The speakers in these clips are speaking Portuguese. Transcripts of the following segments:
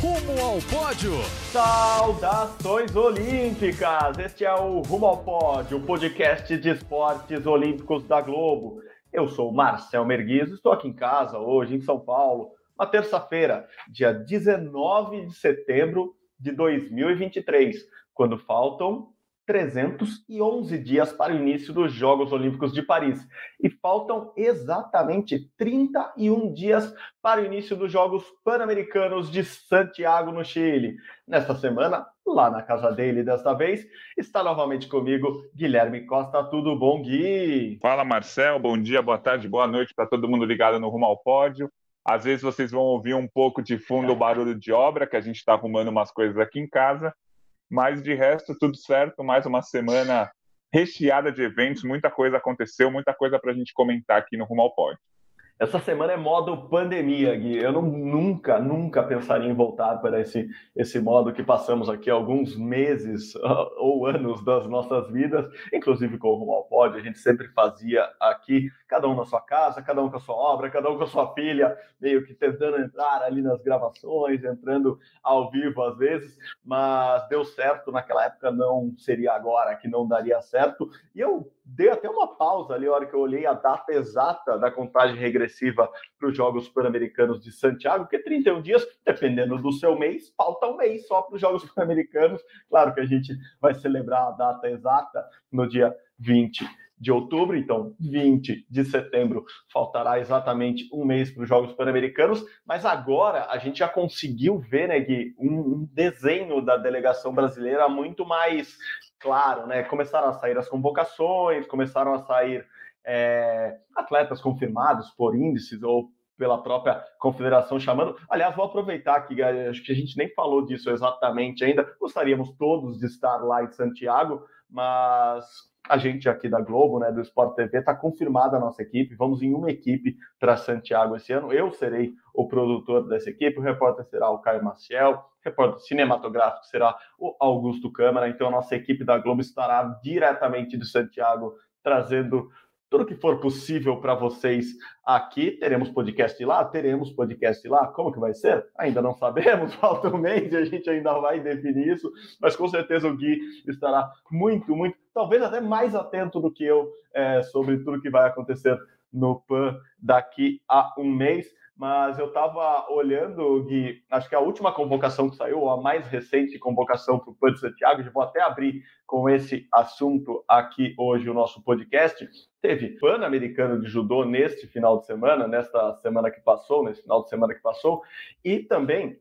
Rumo ao pódio! Saudações olímpicas! Este é o Rumo ao Pódio, o podcast de esportes olímpicos da Globo. Eu sou Marcel Merguizo, estou aqui em casa hoje, em São Paulo, uma terça-feira, dia 19 de setembro de 2023, quando faltam 311 dias para o início dos Jogos Olímpicos de Paris. E faltam exatamente 31 dias para o início dos Jogos Pan-Americanos de Santiago, no Chile. Nesta semana, lá na casa dele, desta vez, está novamente comigo Guilherme Costa. Tudo bom, Gui? Fala, Marcel. Bom dia, boa tarde, boa noite para todo mundo ligado no Rumo ao Pódio. Às vezes vocês vão ouvir um pouco de fundo o barulho de obra, que a gente está arrumando umas coisas aqui em casa. Mas de resto, tudo certo. Mais uma semana recheada de eventos, muita coisa aconteceu, muita coisa para a gente comentar aqui no Rumo ao Pódio. Essa semana é modo pandemia, Gui. Eu não, nunca, nunca pensaria em voltar para esse, esse modo que passamos aqui alguns meses ou anos das nossas vidas, inclusive com o Rumo ao Pódio. A gente sempre fazia aqui, cada um na sua casa, cada um com a sua obra, cada um com a sua filha, meio que tentando entrar ali nas gravações, entrando ao vivo às vezes, mas deu certo naquela época, não seria agora que não daria certo. E eu dei até uma pausa ali, a hora que eu olhei a data exata da contagem regressiva para os Jogos Pan-Americanos de Santiago, porque 31 dias, dependendo do seu mês, falta um mês só para os Jogos Pan-Americanos. Claro que a gente vai celebrar a data exata no dia 20 de outubro, então 20 de setembro faltará exatamente um mês para os Jogos Pan-Americanos, mas agora a gente já conseguiu ver, né, Gui, um desenho da delegação brasileira muito mais claro, né? Começaram a sair as convocações, começaram a sair é, atletas confirmados por índices ou pela própria confederação chamando. Aliás, vou aproveitar aqui, acho que a gente nem falou disso exatamente ainda. Gostaríamos todos de estar lá em Santiago, mas a gente aqui da Globo, né, do Sport TV, está confirmada a nossa equipe. Vamos em uma equipe para Santiago esse ano. Eu serei o produtor dessa equipe, o repórter será o Caio Maciel, o repórter cinematográfico será o Augusto Câmara. Então, a nossa equipe da Globo estará diretamente de Santiago, trazendo tudo que for possível para vocês aqui. Teremos podcast lá? Teremos podcast lá. Como que vai ser? Ainda não sabemos, falta um mês e a gente ainda vai definir isso, mas com certeza o Gui estará muito, muito, talvez até mais atento do que eu é, sobre tudo que vai acontecer no PAN daqui a um mês mas eu estava olhando, Gui, acho que a última convocação que saiu, a mais recente convocação para o PAN de Santiago, já vou até abrir com esse assunto aqui hoje o nosso podcast. Teve Pan-Americano de Judô neste final de semana, nesta semana que passou, nesse final de semana que passou, e também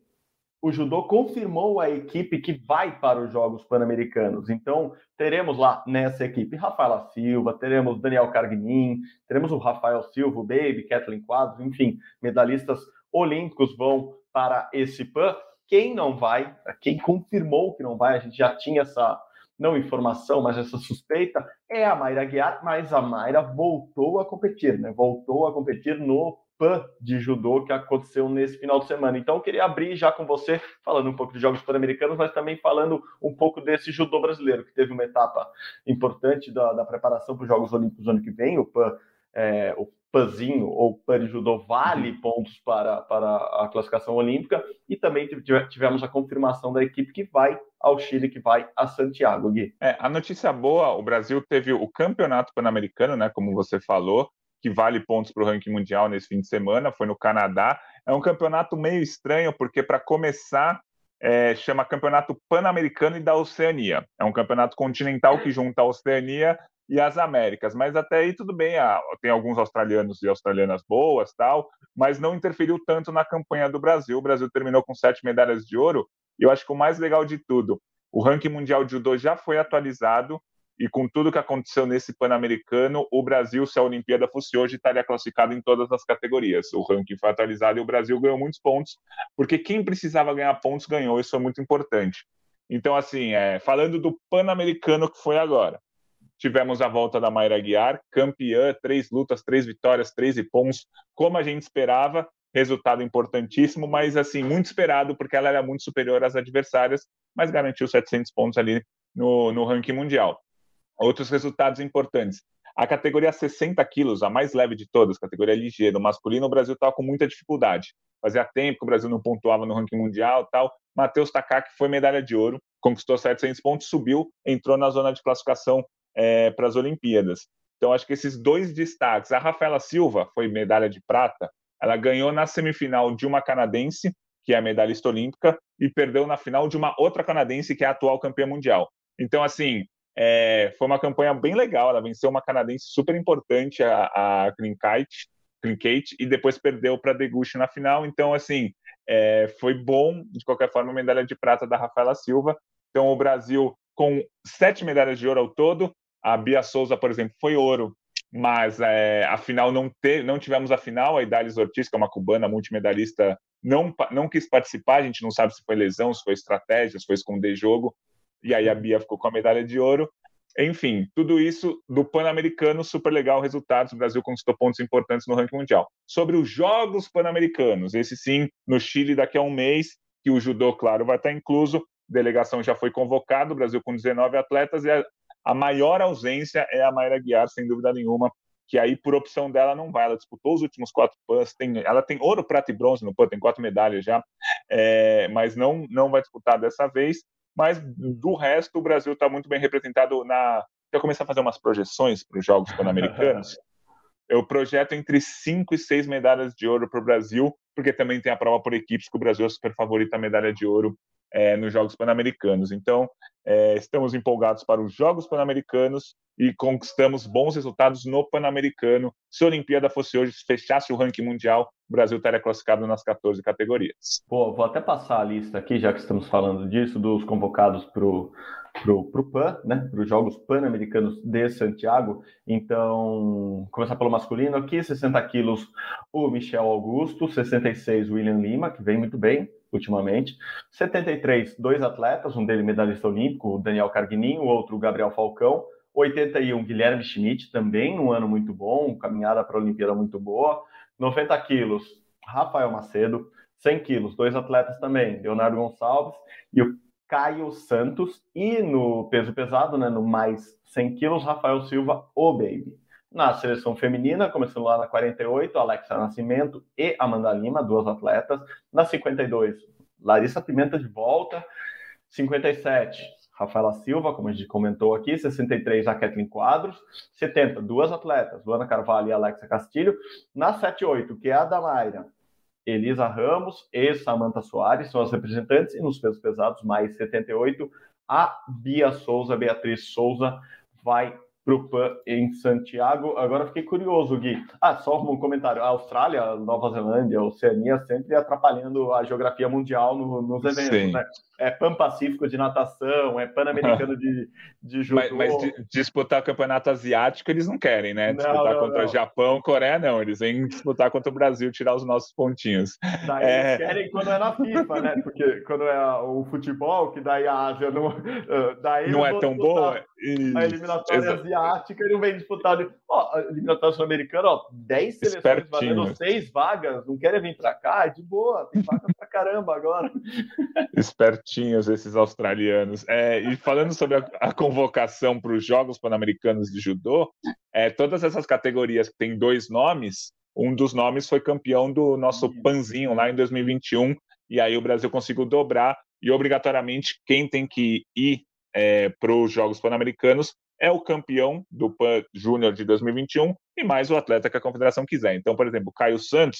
o judô confirmou a equipe que vai para os Jogos Pan-Americanos. Então, teremos lá nessa equipe Rafaela Silva, teremos Daniel Carguinin, teremos o Rafael Silva, o Baby, Kathleen Quadros, enfim, medalhistas olímpicos vão para esse PAN. Quem não vai, quem confirmou que não vai, a gente já tinha essa não informação, mas essa suspeita, é a Mayra Guiar, mas a Mayra voltou a competir, né? Voltou a competir no PAN de judô que aconteceu nesse final de semana. Então, eu queria abrir já com você, falando um pouco de Jogos Pan-Americanos, mas também falando um pouco desse judô brasileiro, que teve uma etapa importante da, da preparação para os Jogos Olímpicos do ano que vem. O PAN, é, o PANzinho, ou PAN judô, vale pontos para, para a classificação olímpica. E também tivemos a confirmação da equipe que vai ao Chile, que vai a Santiago, Gui. É, a notícia boa, o Brasil teve o campeonato pan-americano, né, como você falou, que vale pontos para o ranking mundial nesse fim de semana, foi no Canadá. É um campeonato meio estranho, porque para começar, é, chama Campeonato Pan-Americano e da Oceania. É um campeonato continental que junta a Oceania e as Américas, mas até aí tudo bem, ah, tem alguns australianos e australianas boas, tal, mas não interferiu tanto na campanha do Brasil. O Brasil terminou com sete medalhas de ouro, e eu acho que o mais legal de tudo, o ranking mundial de judô já foi atualizado e com tudo que aconteceu nesse Pan-Americano, o Brasil, se a Olimpíada fosse hoje, estaria classificado em todas as categorias. O ranking foi atualizado e o Brasil ganhou muitos pontos, porque quem precisava ganhar pontos ganhou, isso é muito importante. Então, assim, é, falando do Pan-Americano que foi agora, tivemos a volta da Mayra Guiar, campeã, três lutas, três vitórias, 13 pontos, como a gente esperava, resultado importantíssimo, mas assim, muito esperado, porque ela era muito superior às adversárias, mas garantiu 700 pontos ali no, no ranking mundial. Outros resultados importantes. A categoria 60 quilos, a mais leve de todas, categoria ligeira, masculino, o Brasil estava com muita dificuldade. Fazia tempo que o Brasil não pontuava no ranking mundial tal. Matheus Takaki foi medalha de ouro, conquistou 700 pontos, subiu, entrou na zona de classificação é, para as Olimpíadas. Então, acho que esses dois destaques. A Rafaela Silva foi medalha de prata, ela ganhou na semifinal de uma canadense, que é a medalhista olímpica, e perdeu na final de uma outra canadense, que é a atual campeã mundial. Então, assim, é, foi uma campanha bem legal. Ela venceu uma canadense super importante, a, a Klinkate, e depois perdeu para Deguchi na final. Então, assim, é, foi bom, de qualquer forma, a medalha de prata da Rafaela Silva. Então, o Brasil, com sete medalhas de ouro ao todo, a Bia Souza, por exemplo, foi ouro, mas é, a final não, te, não tivemos a final. A Idalis Ortiz, que é uma cubana multimedalista, não, não quis participar. A gente não sabe se foi lesão, se foi estratégia, se foi esconder jogo. E aí a Bia ficou com a medalha de ouro. Enfim, tudo isso do Pan-Americano, super legal resultados. O Brasil conquistou pontos importantes no ranking mundial. Sobre os Jogos Pan-Americanos, esse sim, no Chile daqui a um mês, que o judô, claro, vai estar incluso. A delegação já foi convocada, o Brasil com 19 atletas, e a, a maior ausência é a Mayra Guiar, sem dúvida nenhuma, que aí, por opção dela, não vai. Ela disputou os últimos quatro PANs, tem, ela tem ouro, prata e bronze no PAN, tem quatro medalhas já, é, mas não, não vai disputar dessa vez. Mas do resto, o Brasil está muito bem representado na. Eu comecei a fazer umas projeções para os Jogos Pan-Americanos. eu projeto entre cinco e seis medalhas de ouro para o Brasil, porque também tem a prova por equipes que o Brasil é super favorito a medalha de ouro é, nos Jogos Pan-Americanos. Então, é, estamos empolgados para os Jogos Pan-Americanos e conquistamos bons resultados no Pan-Americano. Se a Olimpíada fosse hoje, se fechasse o ranking mundial, o Brasil estaria classificado nas 14 categorias. Pô, vou até passar a lista aqui, já que estamos falando disso, dos convocados para o pro, pro PAN, né, para os Jogos Pan-Americanos de Santiago. Então, começar pelo masculino aqui, 60 quilos o Michel Augusto, 66 William Lima, que vem muito bem ultimamente. 73, dois atletas, um dele medalhista olímpico, o Daniel Carguininho, o outro o Gabriel Falcão. 81, Guilherme Schmidt, também um ano muito bom, caminhada para a Olimpíada muito boa. 90 quilos, Rafael Macedo. 100 quilos, dois atletas também, Leonardo Gonçalves e o Caio Santos. E no peso pesado, né, no mais 100 quilos, Rafael Silva, o Baby. Na seleção feminina, começando lá na 48, Alexa Nascimento e Amanda Lima, duas atletas. Na 52, Larissa Pimenta de volta. 57, Rafaela Silva, como a gente comentou aqui. 63, a Kathleen Quadros. 70, duas atletas, Luana Carvalho e Alexa Castilho. Na 78, que é a da Elisa Ramos e Samantha Soares são as representantes, e nos pesos pesados, mais 78, a Bia Souza, Beatriz Souza, vai para o PAN em Santiago. Agora fiquei curioso, Gui. Ah, só um comentário. A Austrália, Nova Zelândia, Oceania sempre atrapalhando a geografia mundial no, nos eventos, Sim. né? É Pan-Pacífico de natação, é Pan-Americano de, de judô. Mas, mas de, disputar campeonato asiático eles não querem, né? Disputar não, contra não. Japão, Coreia, não. Eles vêm disputar contra o Brasil, tirar os nossos pontinhos. Daí é... eles querem quando é na FIFA, né? Porque quando é o futebol, que daí a Ásia não... Daí não é tão boa. A eliminatória asiática asiática e não vem disputado. Ó, eliminatória sul-americana, ó, 10 seleções valendo 6 vagas, não querem vir para cá? De boa, tem vaga pra caramba agora. Espertinhos esses australianos. É, e falando sobre a, a convocação para os Jogos Pan-Americanos de Judô, é, todas essas categorias que têm dois nomes, um dos nomes foi campeão do nosso Panzinho lá em 2021, e aí o Brasil conseguiu dobrar, e obrigatoriamente quem tem que ir é, para os Jogos Pan-Americanos é o campeão do PAN Júnior de 2021 e mais o atleta que a confederação quiser. Então, por exemplo, Caio Santos,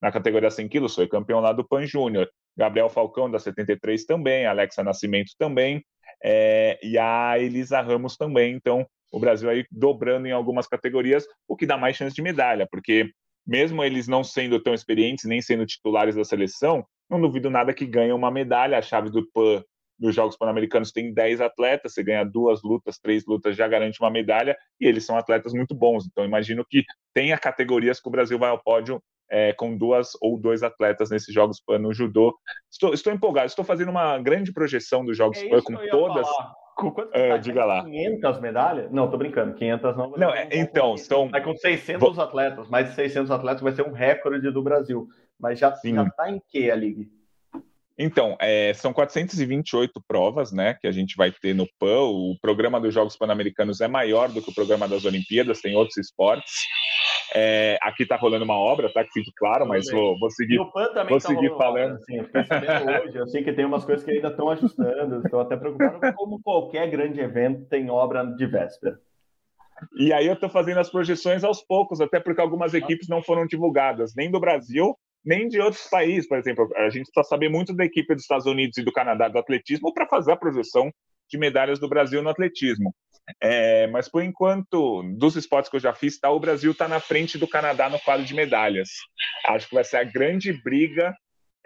na categoria 100 quilos, foi campeão lá do PAN Júnior. Gabriel Falcão, da 73 também, Alexa Nascimento também, é, e a Elisa Ramos também. Então, o Brasil aí dobrando em algumas categorias, o que dá mais chance de medalha, porque mesmo eles não sendo tão experientes, nem sendo titulares da seleção, não duvido nada que ganhem uma medalha. A chave do PAN nos Jogos Pan-Americanos tem 10 atletas, você ganha duas lutas, três lutas, já garante uma medalha, e eles são atletas muito bons. Então, imagino que tenha categorias que o Brasil vai ao pódio é, com duas ou dois atletas nesses Jogos Pan no judô. Estou, estou empolgado, estou fazendo uma grande projeção dos Jogos É Pan com todas. falar. Com quanto Ah, tá? diga lá. 500 medalhas? Não, tô brincando. 500 não. Não, é, então, são. Vai com 600 atletas. Mais de 600 atletas vai ser um recorde do Brasil. Mas já, Sim. já tá em que a Liga? Então, é, são 428 provas, né, que a gente vai ter no PAN. O programa dos Jogos Pan-Americanos é maior do que o programa das Olimpíadas, tem outros esportes. É, aqui está rolando uma obra, tá? Que fique claro, mas vou, vou E seguir. o PAN também vou tá seguir falando. Assim, eu fiquei sabendo hoje. Eu sei que tem umas coisas que ainda estão ajustando. Estou até preocupado, como qualquer grande evento tem obra de véspera. E aí eu estou fazendo as projeções aos poucos, até porque algumas equipes não foram divulgadas, nem do Brasil, nem de outros países. Por exemplo, a gente precisa saber muito da equipe dos Estados Unidos e do Canadá do atletismo para fazer a projeção de medalhas do Brasil no atletismo. É, mas por enquanto, dos esportes que eu já fiz, tá, o Brasil está na frente do Canadá no quadro de medalhas. Acho que vai ser a grande briga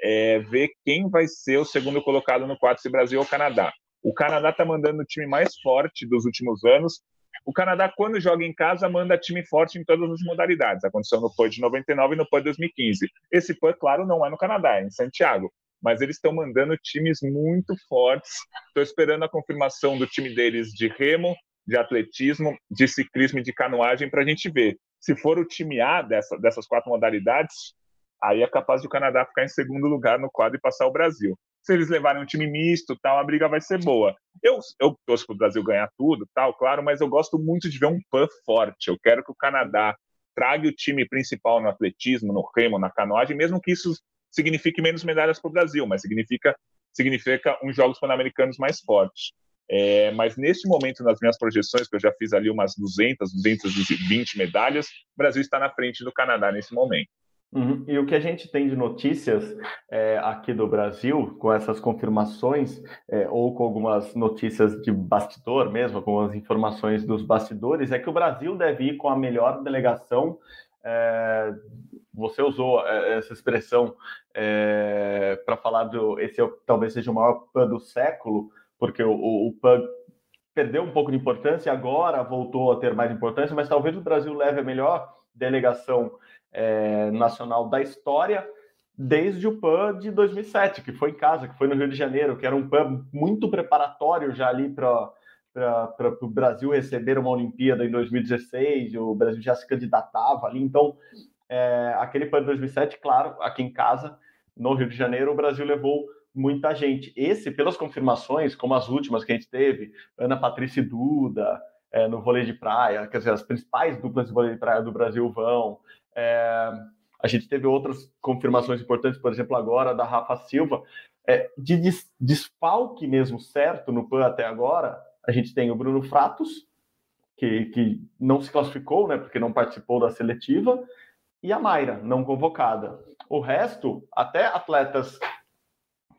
é, ver quem vai ser o segundo colocado no quadro se Brasil ou Canadá. O Canadá está mandando o time mais forte dos últimos anos. O Canadá, quando joga em casa, manda time forte em todas as modalidades. Aconteceu no PAN de 99 e no PAN de 2015. Esse PAN, claro, não é no Canadá, é em Santiago. Mas eles estão mandando times muito fortes. Estou esperando a confirmação do time deles de remo, de atletismo, de ciclismo e de canoagem para a gente ver. Se for o time A dessa, dessas quatro modalidades, aí é capaz do Canadá ficar em segundo lugar no quadro e passar o Brasil. Se eles levarem um time misto, tal, a briga vai ser boa. Eu, eu torço para o Brasil ganhar tudo, tal, claro, mas eu gosto muito de ver um PAN forte. Eu quero que o Canadá traga o time principal no atletismo, no remo, na canoagem, mesmo que isso signifique menos medalhas para o Brasil, mas significa significa uns Jogos Pan-Americanos mais fortes. É, mas neste momento, nas minhas projeções, que eu já fiz ali umas 200, 220 medalhas, o Brasil está na frente do Canadá nesse momento. Uhum. E o que a gente tem de notícias é, aqui do Brasil, com essas confirmações, é, ou com algumas notícias de bastidor mesmo, com as informações dos bastidores, é que o Brasil deve ir com a melhor delegação. É, você usou é, essa expressão é, para falar do. Esse é, talvez seja o maior PAN do século, porque o, o, o PAN perdeu um pouco de importância, agora voltou a ter mais importância, mas talvez o Brasil leve a melhor delegação é, nacional da história desde o PAN de 2007, que foi em casa, que foi no Rio de Janeiro, que era um PAN muito preparatório já ali para para o Brasil receber uma Olimpíada em 2016, o Brasil já se candidatava ali, então é, aquele PAN de 2007, claro, aqui em casa, no Rio de Janeiro, o Brasil levou muita gente. Esse, pelas confirmações, como as últimas que a gente teve, Ana Patrícia e Duda, é, no vôlei de praia, quer dizer, as principais duplas de vôlei de praia do Brasil vão. É, a gente teve outras confirmações importantes, por exemplo, agora da Rafa Silva. É, de des desfalque mesmo certo no PAN até agora, a gente tem o Bruno Fratos, que, que não se classificou, né, porque não participou da seletiva, e a Mayra, não convocada. O resto, até atletas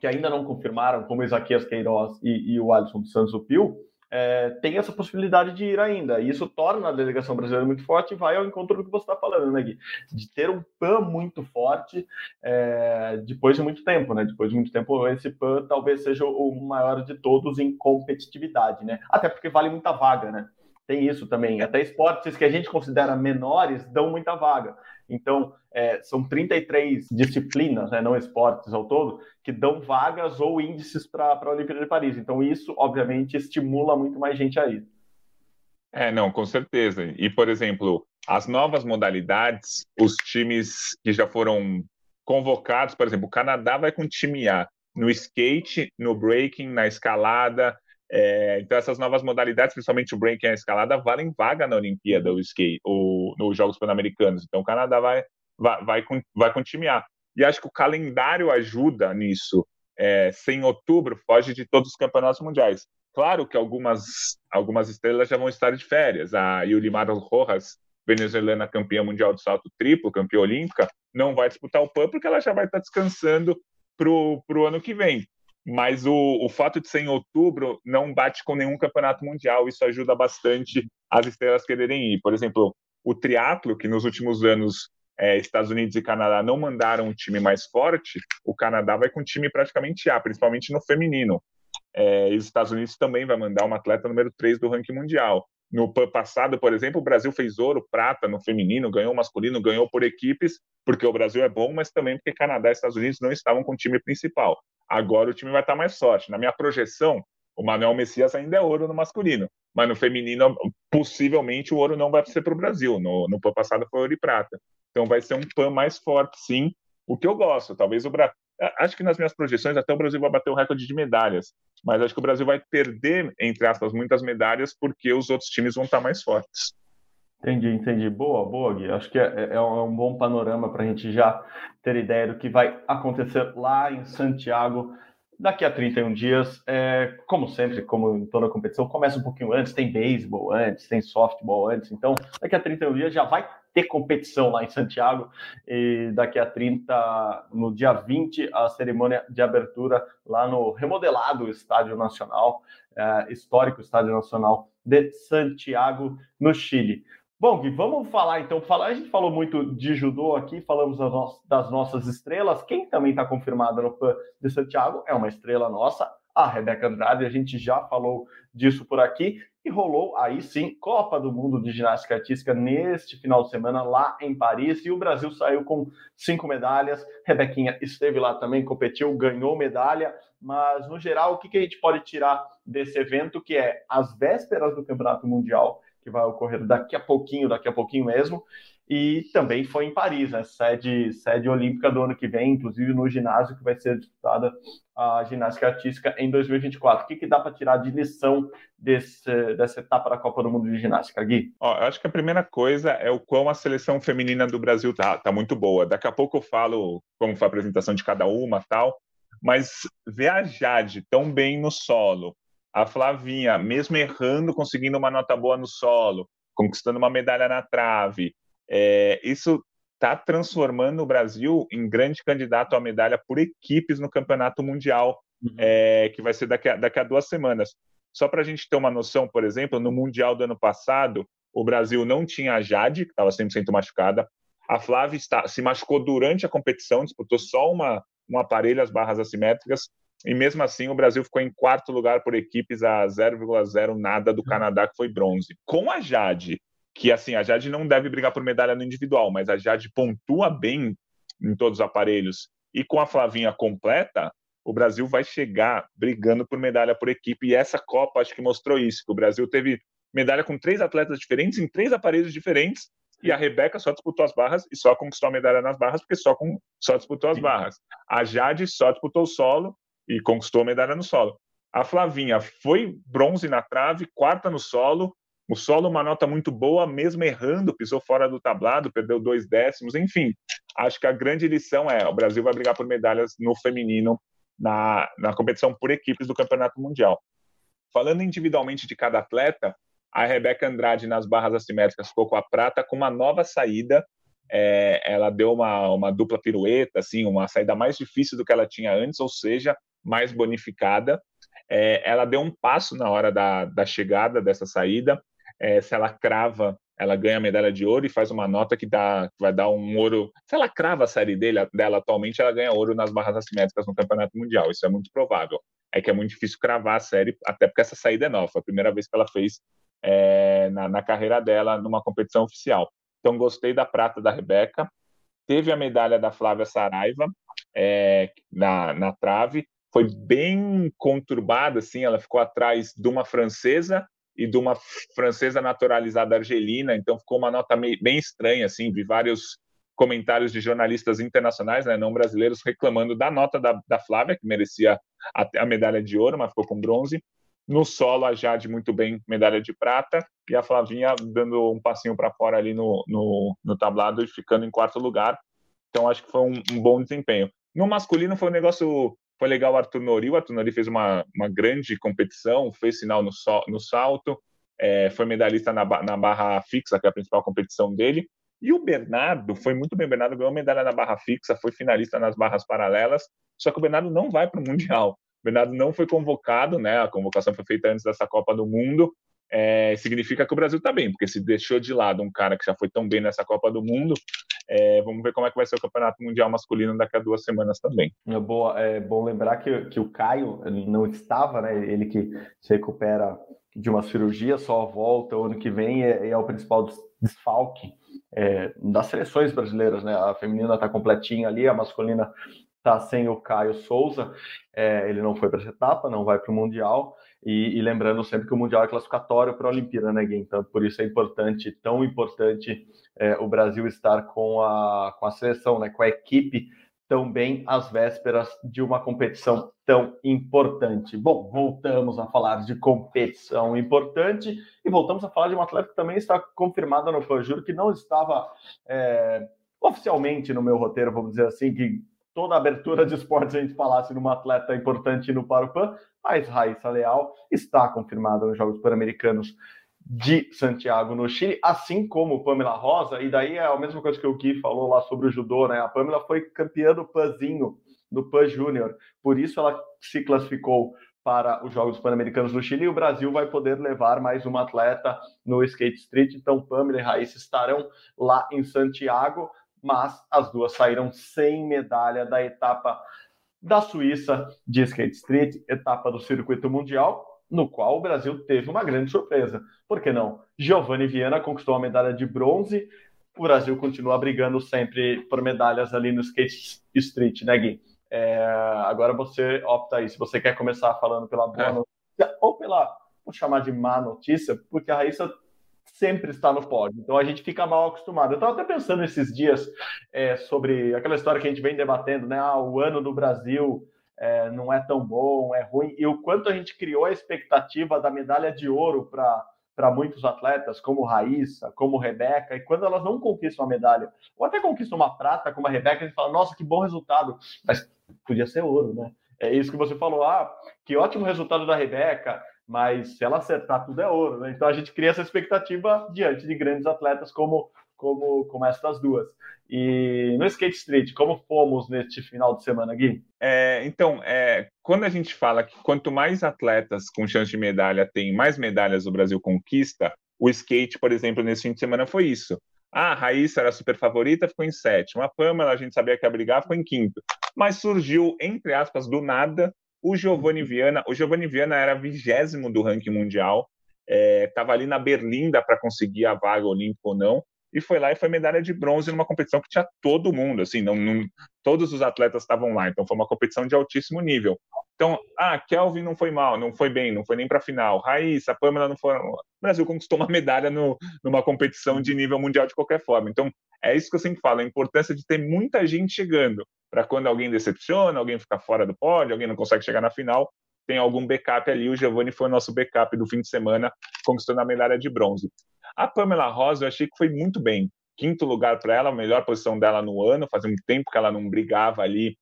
que ainda não confirmaram, como o Isaquias Queiroz e, e o Alisson dos Santos Pio, é, tem essa possibilidade de ir ainda. E isso torna a delegação brasileira muito forte e vai ao encontro do que você está falando, né, Gui? De ter um PAN muito forte é, depois de muito tempo, né? Depois de muito tempo, esse PAN talvez seja o maior de todos em competitividade, né? Até porque vale muita vaga, né? Tem isso também. Até esportes que a gente considera menores dão muita vaga. Então, é, são 33 disciplinas, né, não esportes ao todo, que dão vagas ou índices para a Olimpíada de Paris. Então, isso, obviamente, estimula muito mais gente a. É, não, com certeza. E, por exemplo, as novas modalidades, os times que já foram convocados, por exemplo, o Canadá vai com time A no skate, no breaking, na escalada. É, então, essas novas modalidades, principalmente o breaking e a escalada, valem vaga na Olimpíada, o skate, ou nos Jogos Pan-Americanos. Então, o Canadá vai, vai, vai, com, vai com. E acho que o calendário ajuda nisso. É, sem outubro, foge de todos os campeonatos mundiais. Claro que algumas, algumas estrelas já vão estar de férias. A Yulimar Rojas, venezuelana campeã mundial de salto triplo, campeã olímpica, não vai disputar o PAN porque ela já vai estar descansando para o ano que vem. Mas o, o fato de ser em outubro não bate com nenhum campeonato mundial. Isso ajuda bastante as estrelas quererem ir. Por exemplo, o triatlo, que nos últimos anos é, Estados Unidos e Canadá não mandaram um time mais forte, o Canadá vai com um time praticamente A, principalmente no feminino. é, e os Estados Unidos também vai mandar uma atleta número 3 do ranking mundial. No passado, por exemplo, o Brasil fez ouro, prata no feminino, ganhou masculino, ganhou por equipes, porque o Brasil é bom, mas também porque Canadá e Estados Unidos não estavam com o time principal. Agora o time vai estar mais forte. Na minha projeção, o Manuel Messias ainda é ouro no masculino, mas no feminino, possivelmente, o ouro não vai ser para o Brasil. No, no PAN passado foi ouro e prata. Então vai ser um PAN mais forte, sim, o que eu gosto. Talvez o Brasil. Acho que nas minhas projeções até o Brasil vai bater o recorde de medalhas, mas acho que o Brasil vai perder, entre aspas, muitas medalhas porque os outros times vão estar mais fortes. Entendi, entendi. Boa, boa, Gui. Acho que é, é, é um bom panorama para a gente já ter ideia do que vai acontecer lá em Santiago daqui a 31 dias. É, como sempre, como em toda competição, começa um pouquinho antes, tem beisebol antes, tem softball antes. Então, daqui a 31 dias já vai ter competição lá em Santiago. E daqui a 30, no dia 20, a cerimônia de abertura lá no remodelado Estádio Nacional, é, histórico Estádio Nacional de Santiago, no Chile. Bom, Gui, vamos falar então. Falar, a gente falou muito de judô aqui, falamos das, no das nossas estrelas. Quem também está confirmada no PAN de Santiago é uma estrela nossa, a Rebeca Andrade. A gente já falou disso por aqui. E rolou aí sim Copa do Mundo de Ginástica Artística neste final de semana lá em Paris. E o Brasil saiu com cinco medalhas. Rebequinha esteve lá também, competiu, ganhou medalha. Mas no geral, o que, que a gente pode tirar desse evento, que é as vésperas do Campeonato Mundial? Que vai ocorrer daqui a pouquinho, daqui a pouquinho mesmo. E também foi em Paris, né? sede, sede olímpica do ano que vem, inclusive no ginásio que vai ser disputada a ginástica artística em 2024. O que, que dá para tirar de lição desse, dessa etapa da Copa do Mundo de Ginástica, Gui? Ó, eu acho que a primeira coisa é o quão a seleção feminina do Brasil tá, tá muito boa. Daqui a pouco eu falo como foi a apresentação de cada uma tal, mas ver a Jade tão bem no solo, a Flavinha, mesmo errando, conseguindo uma nota boa no solo, conquistando uma medalha na trave, é, isso está transformando o Brasil em grande candidato à medalha por equipes no Campeonato Mundial, uhum. é, que vai ser daqui a, daqui a duas semanas. Só para a gente ter uma noção, por exemplo, no Mundial do ano passado, o Brasil não tinha a Jade, que estava 100% machucada. A Flávia está, se machucou durante a competição, disputou só uma, um aparelho, as barras assimétricas. E mesmo assim, o Brasil ficou em quarto lugar por equipes a 0,0 nada do Canadá, que foi bronze. Com a Jade, que assim, a Jade não deve brigar por medalha no individual, mas a Jade pontua bem em todos os aparelhos. E com a Flavinha completa, o Brasil vai chegar brigando por medalha por equipe. E essa Copa acho que mostrou isso, que o Brasil teve medalha com três atletas diferentes em três aparelhos diferentes. E a Rebeca só disputou as barras e só conquistou a medalha nas barras porque só, com, só disputou as barras. A Jade só disputou o solo e conquistou a medalha no solo. A Flavinha foi bronze na trave, quarta no solo. O solo, uma nota muito boa, mesmo errando, pisou fora do tablado, perdeu dois décimos. Enfim, acho que a grande lição é: o Brasil vai brigar por medalhas no feminino na, na competição por equipes do Campeonato Mundial. Falando individualmente de cada atleta, a Rebeca Andrade nas barras assimétricas ficou com a prata com uma nova saída. É, ela deu uma, uma dupla pirueta, assim, uma saída mais difícil do que ela tinha antes, ou seja, mais bonificada. É, ela deu um passo na hora da, da chegada dessa saída. É, se ela crava, ela ganha a medalha de ouro e faz uma nota que, dá, vai dar um ouro. Se ela crava a série dele, dela atualmente, ela ganha ouro nas barras assimétricas no Campeonato Mundial. Isso é muito provável. É que é muito difícil cravar a série, até porque essa saída é nova. Foi a primeira vez que ela fez é, na, na carreira dela numa competição oficial. Então, gostei da prata da Rebeca. Teve a medalha da Flávia Saraiva é, na, na trave foi bem conturbada, assim, ela ficou atrás de uma francesa e de uma francesa naturalizada argelina, então ficou uma nota meio, bem estranha, assim, vi vários comentários de jornalistas internacionais, né, não brasileiros, reclamando da nota da, da Flávia, que merecia a, a medalha de ouro, mas ficou com bronze. No solo, a Jade muito bem, medalha de prata, e a Flavinha dando um passinho para fora ali no, no, no, tablado e ficando em quarto lugar. Então, acho que foi um, um bom desempenho. No masculino, foi um negócio foi legal o Arthur Nori. O Arthur Nori fez uma, uma grande competição, fez sinal no, so, no salto, é, foi medalhista na, na barra fixa, que é a principal competição dele. E o Bernardo foi muito bem. O Bernardo ganhou medalha na barra fixa, foi finalista nas barras paralelas. Só que o Bernardo não vai para o Mundial. O Bernardo não foi convocado, né? A convocação foi feita antes dessa Copa do Mundo. É, significa que o Brasil está bem, porque se deixou de lado um cara que já foi tão bem nessa Copa do Mundo, é, vamos ver como é que vai ser o Campeonato Mundial Masculino daqui a duas semanas também. É, boa, é bom lembrar que, que o Caio não estava, né? Ele que se recupera de uma cirurgia, só volta o ano que vem é, é o principal desfalque é, das seleções brasileiras, né? A feminina está completinha ali, a masculina está sem o Caio Souza, é, ele não foi para essa etapa, não vai para o Mundial. E, e, lembrando sempre que o Mundial é classificatório para a Olimpíada, né, Gui? Então, por isso é importante, tão importante, é, o Brasil estar com a, com a seleção, né, com a equipe tão bem às vésperas de uma competição tão importante. Bom, voltamos a falar de competição importante e voltamos a falar de um atleta que também está confirmado no PAN. Juro que não estava é, oficialmente no meu roteiro, vamos dizer assim, que toda a abertura de esportes a gente falasse numa atleta importante no Parapan, mas Raíssa Leal está confirmada nos Jogos Pan-Americanos de Santiago, no Chile, assim como Pamela Rosa, e daí é a mesma coisa que o Gui falou lá sobre o judô, né? A Pamela foi campeã do Panzinho, do Pan Júnior, por isso ela se classificou para os Jogos Pan-Americanos do Chile e o Brasil vai poder levar mais uma atleta no skate street. Então, Pamela e Raíssa estarão lá em Santiago mas as duas saíram sem medalha da etapa da Suíça de skate street, etapa do circuito mundial, no qual o Brasil teve uma grande surpresa. Por que não? Giovanni Viana conquistou a medalha de bronze. O Brasil continua brigando sempre por medalhas ali no skate street, né, Gui? É, agora você opta aí, se você quer começar falando pela boa é. notícia ou pela, vou chamar de má notícia, porque a Raíssa sempre está no pódio. Então a gente fica mal acostumado. Eu estava até pensando esses dias é, sobre aquela história que a gente vem debatendo, né? Ah, o ano do Brasil é, não é tão bom, é ruim, e o quanto a gente criou a expectativa da medalha de ouro para para muitos atletas, como Raíssa, como Rebeca, e quando elas não conquistam a medalha, ou até conquistam uma prata, como a Rebeca, a gente fala, nossa, que bom resultado, mas podia ser ouro, né? É isso que você falou, ah, que ótimo resultado da Rebeca, mas se ela acertar tudo é ouro, né? Então a gente cria essa expectativa diante de grandes atletas como como, como essas duas. E no Skate Street, como fomos neste final de semana, Gui? É, então, é, quando a gente fala que quanto mais atletas com chance de medalha tem, mais medalhas o Brasil conquista, o skate, por exemplo, nesse fim de semana foi isso. Ah, a Raíssa era super favorita, ficou em sétimo. A Pamela, a gente sabia que ia brigar, ficou em quinto. Mas surgiu, entre aspas, do nada, o Giovanni Viana, o Giovanni Viana era vigésimo do ranking mundial, estava é, ali na Berlinda para conseguir a vaga olímpica ou não, e foi lá e foi medalha de bronze numa competição que tinha todo mundo, assim, não, não todos os atletas estavam lá, então foi uma competição de altíssimo nível. Então, ah, Kelvin não foi mal, não foi bem, não foi nem para a final. Raíssa, Pamela não foi. O Brasil conquistou uma medalha no, numa competição de nível mundial de qualquer forma. Então, é isso que eu sempre falo, a importância de ter muita gente chegando para quando alguém decepciona, alguém fica fora do pódio, alguém não consegue chegar na final, tem algum backup ali. O Giovanni foi o nosso backup do fim de semana, conquistando a medalha de bronze. A Pamela Rosa, eu achei que foi muito bem. Quinto lugar para ela, a melhor posição dela no ano. Fazia um tempo que ela não brigava ali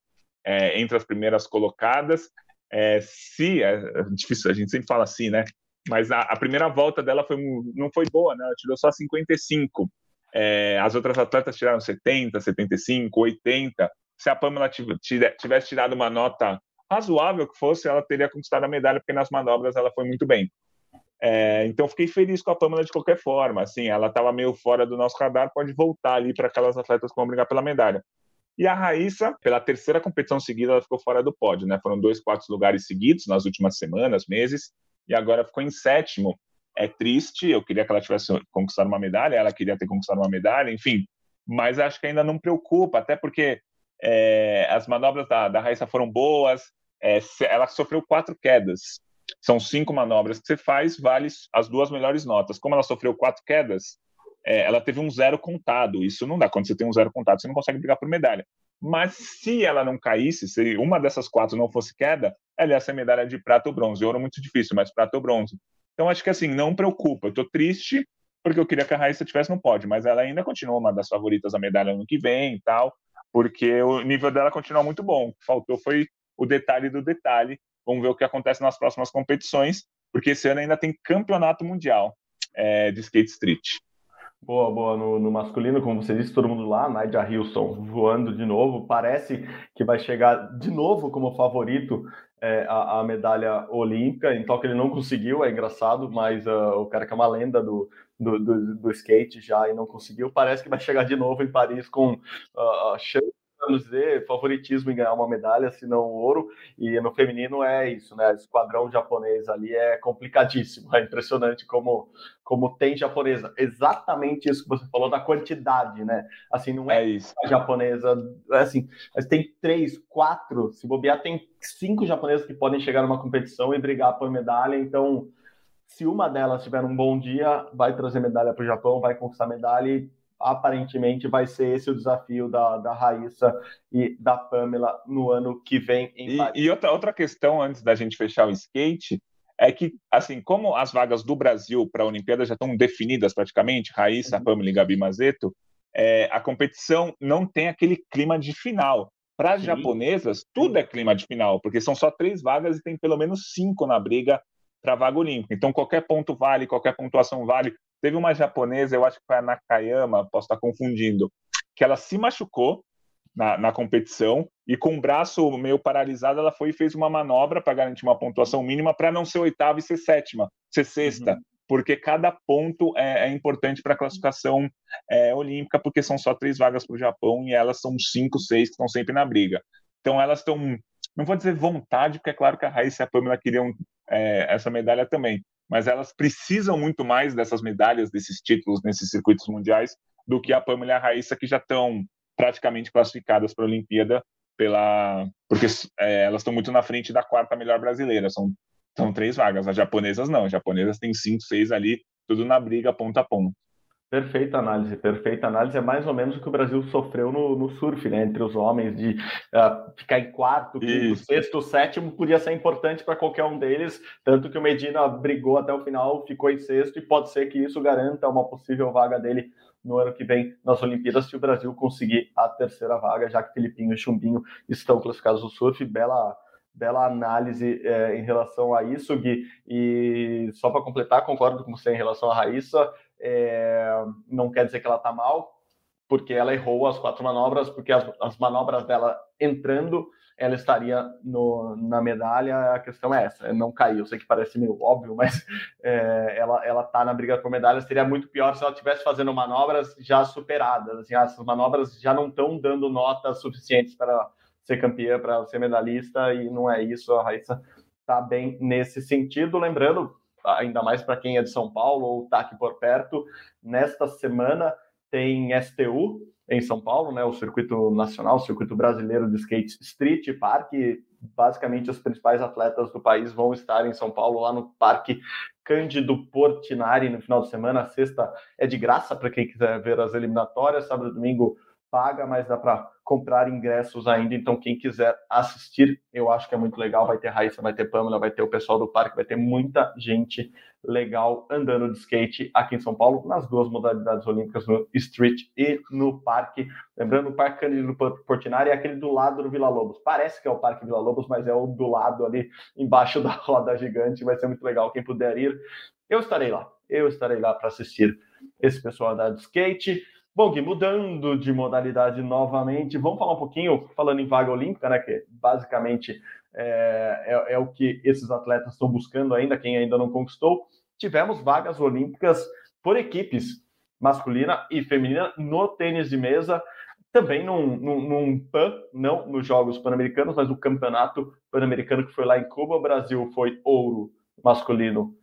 é, entre as primeiras colocadas. É, se é, é, difícil, a gente sempre fala assim, né? Mas a, a, primeira volta dela foi, não foi boa, né? Ela tirou só 55. É, as outras atletas tiraram 70, 75, 80 se a Pamela tivesse tirado uma nota razoável que fosse, ela teria conquistado a medalha, porque nas manobras ela foi muito bem. É, então fiquei feliz com a Pamela de qualquer forma. Assim, ela estava meio fora do nosso radar, pode voltar ali para aquelas atletas que vão brigar pela medalha. E a Raíssa, pela terceira competição seguida, ela ficou fora do pódio, né? Foram dois quartos lugares seguidos nas últimas semanas, meses, e agora ficou em sétimo. É triste, eu queria que ela tivesse conquistado uma medalha, ela queria ter conquistado uma medalha, enfim. Mas acho que ainda não preocupa, até porque é, as manobras da, da Raíssa foram boas, é, ela sofreu quatro quedas. São cinco manobras que você faz, vale as duas melhores notas. Como ela sofreu quatro quedas, é, ela teve um zero contado. Isso não dá. Quando você tem um zero contado, você não consegue brigar por medalha. Mas se ela não caísse, se uma dessas quatro não fosse queda, ela ia ser medalha de prata ou bronze. Ouro muito difícil, mas prata ou bronze. Então acho que assim, não preocupa. Eu triste porque eu queria que a Raíssa tivesse no pódio, mas ela ainda continua uma das favoritas a medalha no que vem e tal porque o nível dela continua muito bom. O que faltou foi o detalhe do detalhe. Vamos ver o que acontece nas próximas competições, porque esse ano ainda tem campeonato mundial é, de skate street. Boa, boa. No, no, masculino, como você disse, todo mundo lá, Nadia Hilson voando de novo. Parece que vai chegar de novo como favorito é, a, a, medalha olímpica, então que ele não conseguiu, é engraçado, mas uh, o cara que é uma lenda do, do, do, do, skate já e não conseguiu, parece que vai chegar de novo em Paris com uh, chance vamos dizer, favoritismo em ganhar uma medalha, se não ouro. E no feminino é isso, né? O esquadrão japonês ali é complicadíssimo. É impressionante como, como tem japonesa. Exatamente isso que você falou da quantidade, né? Assim, não é, é isso. a japonesa. É assim, mas tem três, quatro, se bobear, tem cinco japonesas que podem chegar numa competição e brigar por medalha. Então, se uma delas tiver um bom dia, vai trazer medalha para o Japão, vai conquistar medalha e aparentemente vai ser esse o desafio da, da Raíssa e da Pamela no ano que vem em e, e outra, outra questão antes da gente fechar o skate é que, assim, como as vagas do Brasil para a Olimpíada já estão definidas praticamente, Raíssa, uhum. Pamela e Gabi Mazeto, é, a competição não tem aquele clima de final. Para as japonesas, tudo é clima de final, porque são só três vagas e tem pelo menos cinco na briga para a vaga olímpica. Então, qualquer ponto vale, qualquer pontuação vale. Teve uma japonesa, eu acho que foi a Nakayama, posso estar confundindo, que ela se machucou na, na competição e com o braço meio paralisado, ela foi e fez uma manobra para garantir uma pontuação mínima para não ser oitava e ser sétima, ser sexta. Uhum. Porque cada ponto é, é importante para a classificação é, olímpica, porque são só três vagas para o Japão e elas são cinco, seis que estão sempre na briga. Então elas estão, não vou dizer vontade, porque é claro que a Raíssa e a Pamela queriam é, essa medalha também, mas elas precisam muito mais dessas medalhas, desses títulos nesses circuitos mundiais, do que a Pamela e a Raíssa, que já estão praticamente classificadas para a Olimpíada, pela... porque é, elas estão muito na frente da quarta melhor brasileira, são, são três vagas. As japonesas não, as japonesas têm cinco, seis ali, tudo na briga ponta a ponta. Perfeita análise, perfeita análise. É mais ou menos o que o Brasil sofreu no, no surf, né? Entre os homens, de uh, ficar em quarto, quinto, sexto, sétimo, podia ser importante para qualquer um deles. Tanto que o Medina brigou até o final, ficou em sexto, e pode ser que isso garanta uma possível vaga dele no ano que vem nas Olimpíadas, se o Brasil conseguir a terceira vaga, já que Filipinho e Chumbinho estão classificados no surf. Bela bela análise é, em relação a isso, Gui. E só para completar, concordo com você em relação à Raíssa. É, não quer dizer que ela está mal, porque ela errou as quatro manobras, porque as, as manobras dela entrando, ela estaria no, na medalha. A questão é essa, não caiu. Eu sei que parece meio óbvio, mas é, ela ela está na briga por medalha. Seria muito pior se ela estivesse fazendo manobras já superadas. Assim, essas manobras já não estão dando notas suficientes para ser campeã, para ser medalhista, e não é isso. A Raíssa está bem nesse sentido. Lembrando, ainda mais para quem é de São Paulo ou está aqui por perto, nesta semana tem STU em São Paulo, né, o circuito nacional, o circuito brasileiro de skate street park. Basicamente, os principais atletas do país vão estar em São Paulo, lá no Parque Cândido Portinari, no final de semana. A sexta é de graça para quem quiser ver as eliminatórias, sábado e domingo paga, mas dá para comprar ingressos ainda. Então, quem quiser assistir, eu acho que é muito legal. Vai ter Raíssa, vai ter Pamela, vai ter o pessoal do parque, vai ter muita gente legal andando de skate aqui em São Paulo, nas duas modalidades olímpicas, no street e no parque. Lembrando, o Parque Cândido Portinari é aquele do lado do Vila Lobos. Parece que é o Parque Vila Lobos, mas é o do lado ali, embaixo da roda gigante. Vai ser muito legal. Quem puder ir, eu estarei lá. Eu estarei lá para assistir esse pessoal andar de skate. Bom, Gui, mudando de modalidade novamente, vamos falar um pouquinho, falando em vaga olímpica, né, que basicamente é, é, é o que esses atletas estão buscando ainda, quem ainda não conquistou. Tivemos vagas olímpicas por equipes, masculina e feminina, no tênis de mesa, também num, num, num PAN, não nos Jogos Pan-Americanos, mas no Campeonato Pan-Americano que foi lá em Cuba. O Brasil foi ouro masculino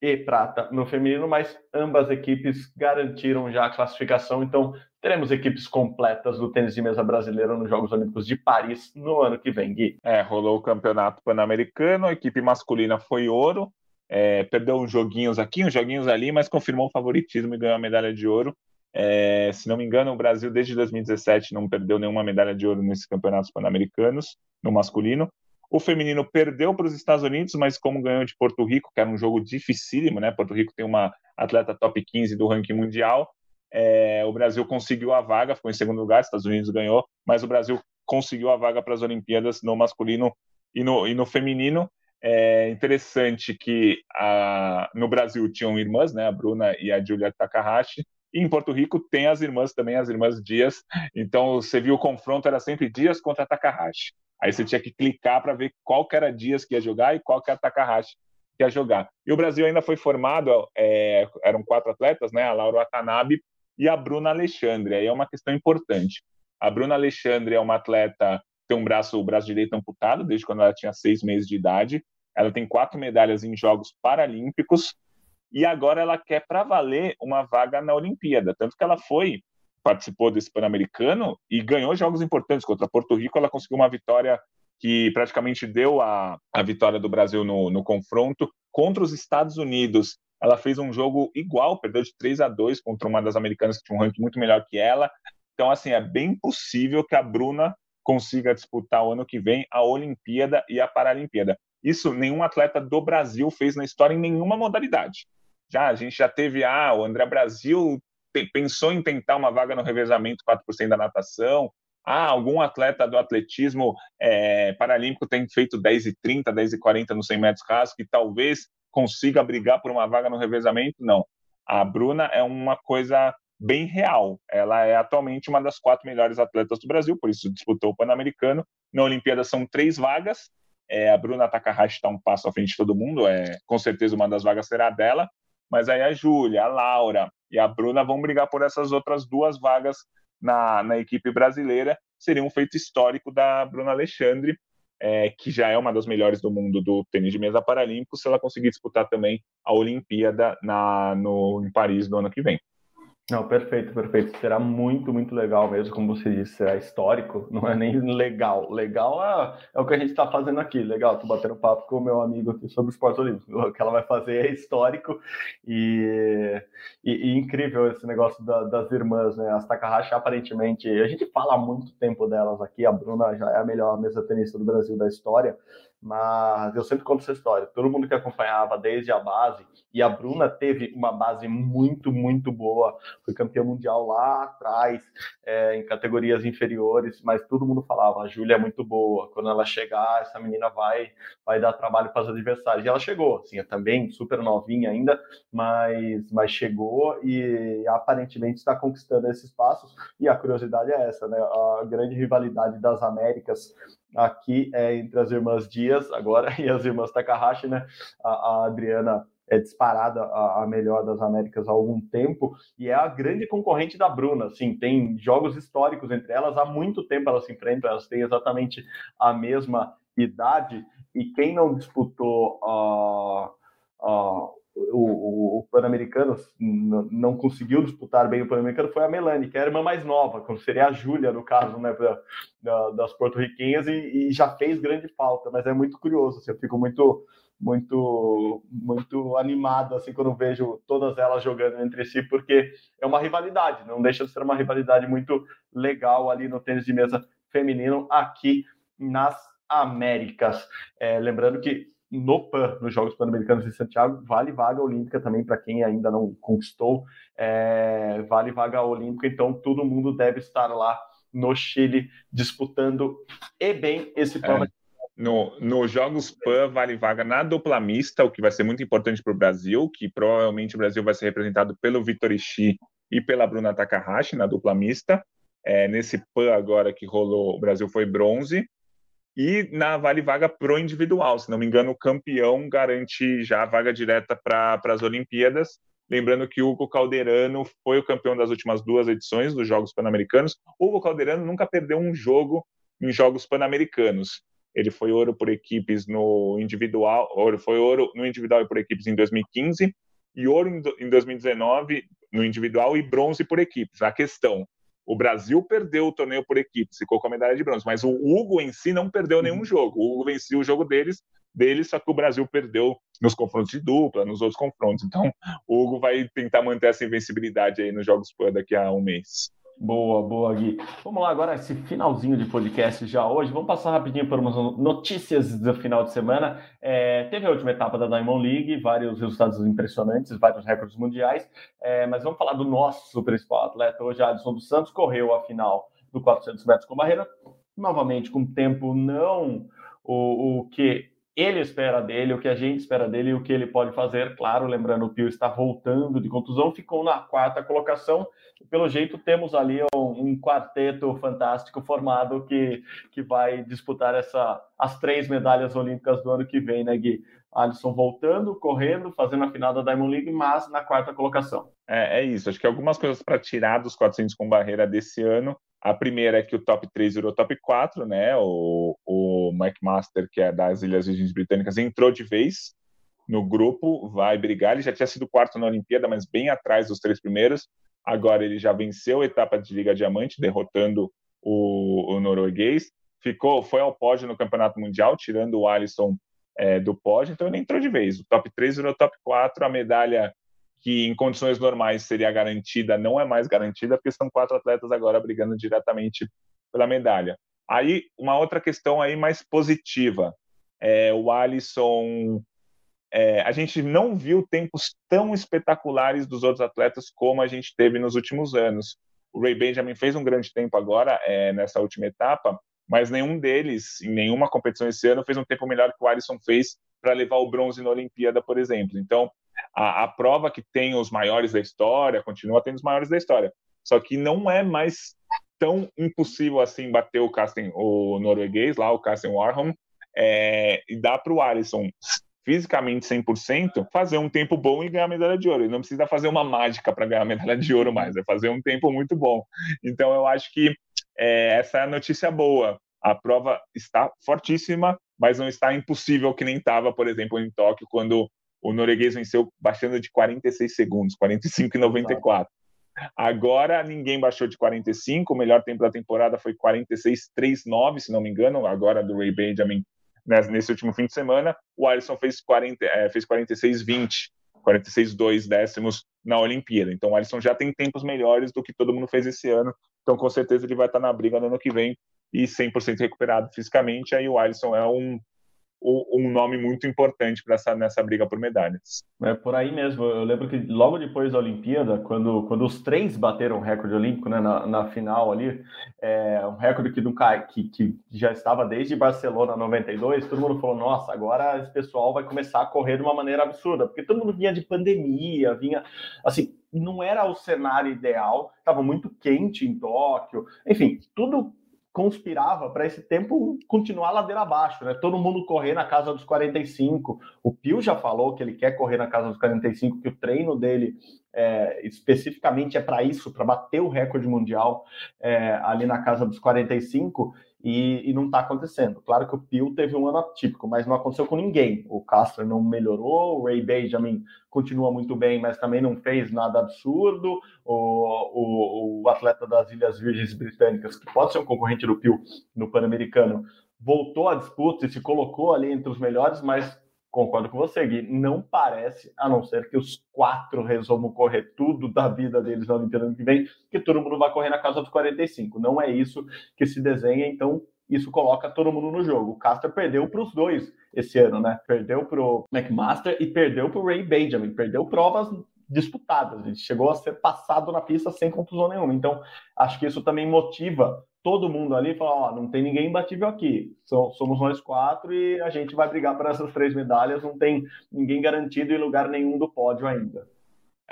e prata no feminino, mas ambas equipes garantiram já a classificação, então teremos equipes completas do tênis de mesa brasileiro nos Jogos Olímpicos de Paris no ano que vem, Gui. É, rolou o campeonato pan-americano, a equipe masculina foi ouro, é, perdeu uns joguinhos aqui, uns joguinhos ali, mas confirmou o favoritismo e ganhou a medalha de ouro. É, se não me engano, o Brasil desde 2017 não perdeu nenhuma medalha de ouro nesses campeonatos pan-americanos no masculino. O feminino perdeu para os Estados Unidos, mas como ganhou de Porto Rico, que era um jogo dificílimo, né? Porto Rico tem uma atleta top 15 do ranking mundial. É, o Brasil conseguiu a vaga, ficou em segundo lugar, Estados Unidos ganhou, mas o Brasil conseguiu a vaga para as Olimpíadas no masculino e no, e no feminino. É interessante que a, no Brasil tinham irmãs, né, a Bruna e a Julia Takahashi, e em Porto Rico tem as irmãs também, as irmãs Dias. Então você viu o confronto era sempre Dias contra Takahashi. Aí você tinha que clicar para ver qual que era Dias que ia jogar e qual que era Takahashi que ia jogar. E o Brasil ainda foi formado, é, eram quatro atletas, né? A Laura Watanabe e a Bruna Alexandre. Aí é uma questão importante. A Bruna Alexandre é uma atleta tem um braço, o braço direito amputado desde quando ela tinha seis meses de idade. Ela tem quatro medalhas em Jogos Paralímpicos e agora ela quer para valer uma vaga na Olimpíada. Tanto que ela foi, participou desse Pan-Americano e ganhou jogos importantes. Contra Porto Rico, ela conseguiu uma vitória que praticamente deu a, a vitória do Brasil no, no confronto. Contra os Estados Unidos, ela fez um jogo igual, perdeu de 3 a 2 contra uma das americanas que tinha um ranking muito melhor que ela. Então, assim, é bem possível que a Bruna consiga disputar o ano que vem a Olimpíada e a Paralimpíada. Isso nenhum atleta do Brasil fez na história em nenhuma modalidade. Já a gente já teve ah, o André Brasil pensou em tentar uma vaga no revezamento 4% da natação. Ah, algum atleta do atletismo é, paralímpico tem feito 10 e 30, 10 e 40 no 100 metros rasos, que talvez consiga brigar por uma vaga no revezamento. Não. A Bruna é uma coisa bem real. Ela é atualmente uma das quatro melhores atletas do Brasil, por isso disputou o Pan-Americano. Na Olimpíada são três vagas. É, a Bruna Takahashi está um passo à frente de todo mundo, é, com certeza uma das vagas será dela. Mas aí a Júlia, a Laura e a Bruna vão brigar por essas outras duas vagas na, na equipe brasileira. Seria um feito histórico da Bruna Alexandre, é, que já é uma das melhores do mundo do tênis de mesa paralímpico, se ela conseguir disputar também a Olimpíada na, no, em Paris no ano que vem. Não, perfeito, perfeito. Será muito, muito legal mesmo, como você disse, será histórico, não é nem legal. Legal é, é o que a gente está fazendo aqui. Legal, tô batendo papo com o meu amigo aqui sobre o esporte olímpico. O que ela vai fazer é histórico e, e, e incrível esse negócio da, das irmãs, né? As Takahashi, aparentemente, a gente fala há muito tempo delas aqui. A Bruna já é a melhor mesa tenista do Brasil da história. Mas eu sempre conto essa história. Todo mundo que acompanhava desde a base, e a Bruna teve uma base muito, muito boa. Foi campeã mundial lá atrás, é, em categorias inferiores, mas todo mundo falava: a Júlia é muito boa. Quando ela chegar, essa menina vai, vai dar trabalho para os adversários. E ela chegou, assim, é também super novinha ainda, mas, mas chegou e aparentemente está conquistando esses passos. E a curiosidade é essa, né? A grande rivalidade das Américas aqui é entre as irmãs Dias agora e as irmãs Takahashi, né? A, a Adriana é disparada a, a, melhor das Américas há algum tempo e é a grande concorrente da Bruna. Assim, tem jogos históricos entre elas, há muito tempo elas se enfrentam, elas têm exatamente a mesma idade e quem não disputou uh, uh, o, o Pan-Americano não conseguiu disputar bem o Pan-Americano foi a Melanie, que é a irmã mais nova, como seria a Júlia, no caso, né, pra, da, das porto-riquenhas, e, e, já fez grande falta, mas é muito curioso, assim, eu fico muito, muito, muito animado, assim, quando vejo todas elas jogando entre si, porque é uma rivalidade, não deixa de ser uma rivalidade muito legal ali no tênis de mesa feminino aqui nas Américas. É, lembrando que no PAN, nos Jogos Pan-Americanos de Santiago, vale vaga olímpica também para quem ainda não conquistou, é, vale vaga olímpica, então todo mundo deve estar lá no Chile disputando e bem esse PAN. É. No, nos Jogos PAN vale vaga na dupla mista, o que vai ser muito importante para o Brasil, que provavelmente o Brasil vai ser representado pelo Vitor Ishii e pela Bruna Takahashi na dupla mista. É, nesse PAN agora que rolou, o Brasil foi bronze, e na Vale Vaga Pro individual. Se não me engano, o campeão garante já a vaga direta para as Olimpíadas. Lembrando que o Hugo Calderano foi o campeão das últimas duas edições dos Jogos Pan-Americanos. Hugo Calderano nunca perdeu um jogo em Jogos Pan-Americanos. Ele foi ouro por equipes no individual, ouro, foi ouro no individual e por equipes em 2015 e ouro em 2019 no individual e bronze por equipes. A questão, o Brasil perdeu o torneio por equipe, ficou com a medalha de bronze, mas o Hugo em si não perdeu nenhum uhum. jogo. O Hugo venceu o jogo deles, deles, só que o Brasil perdeu nos confrontos de dupla, nos outros confrontos. Então, o Hugo vai tentar manter essa invencibilidade aí nos Jogos Pan daqui a um mês. Boa, boa, Gui. Vamos lá agora, esse finalzinho de podcast já hoje. Vamos passar rapidinho por umas notícias do final de semana. É, teve a última etapa da Diamond League, vários resultados impressionantes, vários recordes mundiais. É, mas vamos falar do nosso principal atleta. Hoje, Alisson dos Santos correu a final do 400 metros com barreira, novamente com tempo não o, o que ele espera dele, o que a gente espera dele e o que ele pode fazer. Claro, lembrando, o Pio está voltando de contusão, ficou na quarta colocação. Pelo jeito, temos ali um, um, quarteto fantástico formado que, que vai disputar essa, as três medalhas olímpicas do ano que vem, né, Gui? Alisson voltando, correndo, fazendo a final da Diamond League, mas na quarta colocação. É, é isso. Acho que algumas coisas para tirar dos 400 com barreira desse ano. A primeira é que o top 3 virou top 4, né? O, o Mike Master, que é das Ilhas Virgens Britânicas, entrou de vez no grupo, vai brigar. Ele já tinha sido quarto na Olimpíada, mas bem atrás dos três primeiros. Agora ele já venceu a etapa de Liga Diamante, derrotando o, o norueguês. Ficou, foi ao pódio no Campeonato Mundial, tirando o Alisson é, do pódio, então ele entrou de vez. O top 3 virou top 4, a medalha que em condições normais seria garantida não é mais garantida, porque são quatro atletas agora brigando diretamente pela medalha. Aí, uma outra questão aí mais positiva. É, o Alisson, é, a gente não viu tempos tão espetaculares dos outros atletas como a gente teve nos últimos anos. O Ray Benjamin fez um grande tempo agora, é, nessa última etapa, mas nenhum deles, em nenhuma competição esse ano, fez um tempo melhor que o Alisson fez para levar o bronze na Olimpíada, por exemplo. Então, a, a, prova que tem os maiores da história, continua tendo os maiores da história. Só que não é mais tão impossível assim bater o Carsten, o norueguês lá, o Carsten Warholm, é, e dá para o Alisson fisicamente 100%, fazer um tempo bom e ganhar a medalha de ouro. Ele não precisa fazer uma mágica para ganhar a medalha de ouro mais, é fazer um tempo muito bom. Então eu acho que é, essa é a notícia boa. A prova está fortíssima, mas não está impossível que nem estava, por exemplo, em Tóquio, quando o norueguês venceu baixando de 46 segundos, 45 e 94. Agora ninguém baixou de 45, o melhor tempo da temporada foi 46,39, se não me engano, agora do Ray Benjamin né, nesse último fim de semana. O Alisson fez, 40, é, fez 46,20, 46,2 décimos na Olimpíada. Então o Alisson já tem tempos melhores do que todo mundo fez esse ano. Então com certeza ele vai estar na briga no ano que vem e 100% recuperado fisicamente. Aí o Alisson é um um nome muito importante para essa nessa briga por medalhas. É por aí mesmo. Eu lembro que logo depois da Olimpíada, quando, quando os três bateram o recorde olímpico né, na, na final ali, é, um recorde que, que, que já estava desde Barcelona 92, todo mundo falou: nossa, agora esse pessoal vai começar a correr de uma maneira absurda, porque todo mundo vinha de pandemia, vinha assim. Não era o cenário ideal, estava muito quente em Tóquio, enfim, tudo conspirava para esse tempo continuar ladeira abaixo, né? Todo mundo correr na casa dos 45. O Pio já falou que ele quer correr na casa dos 45, que o treino dele é, especificamente é para isso, para bater o recorde mundial é, ali na casa dos 45 e, e não está acontecendo. Claro que o Pio teve um ano atípico, mas não aconteceu com ninguém. O Castro não melhorou, o Ray Benjamin continua muito bem, mas também não fez nada absurdo. O, o, o atleta das Ilhas Virgens Britânicas, que pode ser um concorrente do Pio no Pan-Americano, voltou à disputa e se colocou ali entre os melhores, mas concordo com você, Gui, não parece, a não ser que os quatro resolvam correr tudo da vida deles na Olimpíada ano que vem, que todo mundo vai correr na casa dos 45. Não é isso que se desenha, então isso coloca todo mundo no jogo. O Castro perdeu para os dois esse ano, né? Perdeu para o McMaster e perdeu para o Ray Benjamin. Perdeu provas disputadas. Ele chegou a ser passado na pista sem contusão nenhuma. Então, acho que isso também motiva todo mundo ali falar, ó, não tem ninguém imbatível aqui, somos nós quatro e a gente vai brigar por essas três medalhas, não tem ninguém garantido em lugar nenhum do pódio ainda.